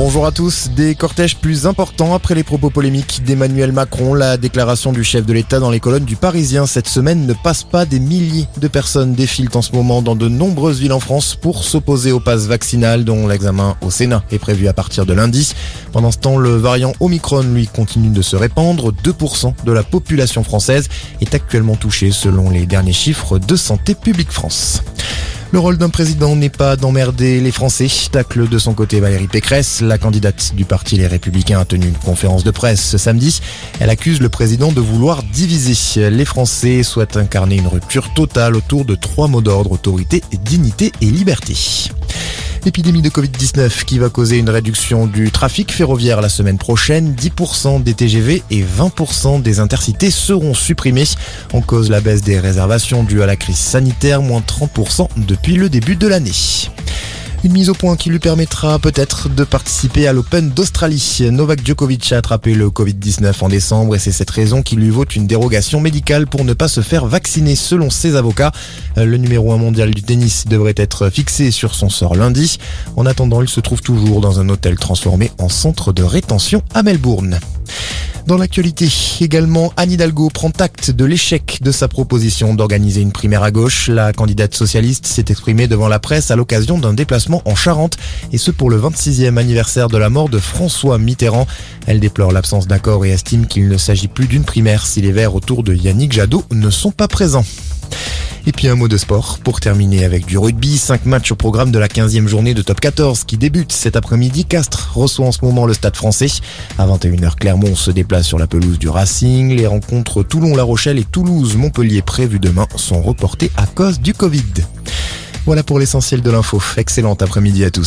Bonjour à tous. Des cortèges plus importants après les propos polémiques d'Emmanuel Macron. La déclaration du chef de l'État dans les colonnes du Parisien cette semaine ne passe pas. Des milliers de personnes défilent en ce moment dans de nombreuses villes en France pour s'opposer au pass vaccinal dont l'examen au Sénat est prévu à partir de lundi. Pendant ce temps, le variant Omicron, lui, continue de se répandre. 2% de la population française est actuellement touchée selon les derniers chiffres de Santé publique France. Le rôle d'un président n'est pas d'emmerder les Français. Tacle de son côté Valérie Pécresse, la candidate du parti Les Républicains a tenu une conférence de presse ce samedi. Elle accuse le président de vouloir diviser. Les Français souhaitent incarner une rupture totale autour de trois mots d'ordre, autorité, dignité et liberté. Épidémie de Covid-19 qui va causer une réduction du trafic ferroviaire la semaine prochaine. 10% des TGV et 20% des intercités seront supprimés. On cause la baisse des réservations due à la crise sanitaire, moins 30% depuis le début de l'année. Une mise au point qui lui permettra peut-être de participer à l'Open d'Australie. Novak Djokovic a attrapé le Covid-19 en décembre et c'est cette raison qui lui vaut une dérogation médicale pour ne pas se faire vacciner selon ses avocats. Le numéro 1 mondial du tennis devrait être fixé sur son sort lundi. En attendant, il se trouve toujours dans un hôtel transformé en centre de rétention à Melbourne. Dans l'actualité, également, Anne Hidalgo prend acte de l'échec de sa proposition d'organiser une primaire à gauche. La candidate socialiste s'est exprimée devant la presse à l'occasion d'un déplacement en Charente, et ce pour le 26e anniversaire de la mort de François Mitterrand. Elle déplore l'absence d'accord et estime qu'il ne s'agit plus d'une primaire si les Verts autour de Yannick Jadot ne sont pas présents. Et puis un mot de sport pour terminer avec du rugby. 5 matchs au programme de la 15e journée de top 14 qui débute cet après-midi. Castres reçoit en ce moment le stade français. À 21h, Clermont se déplace sur la pelouse du Racing. Les rencontres Toulon-La Rochelle et Toulouse-Montpellier prévues demain sont reportées à cause du Covid. Voilà pour l'essentiel de l'info. Excellent après-midi à tous.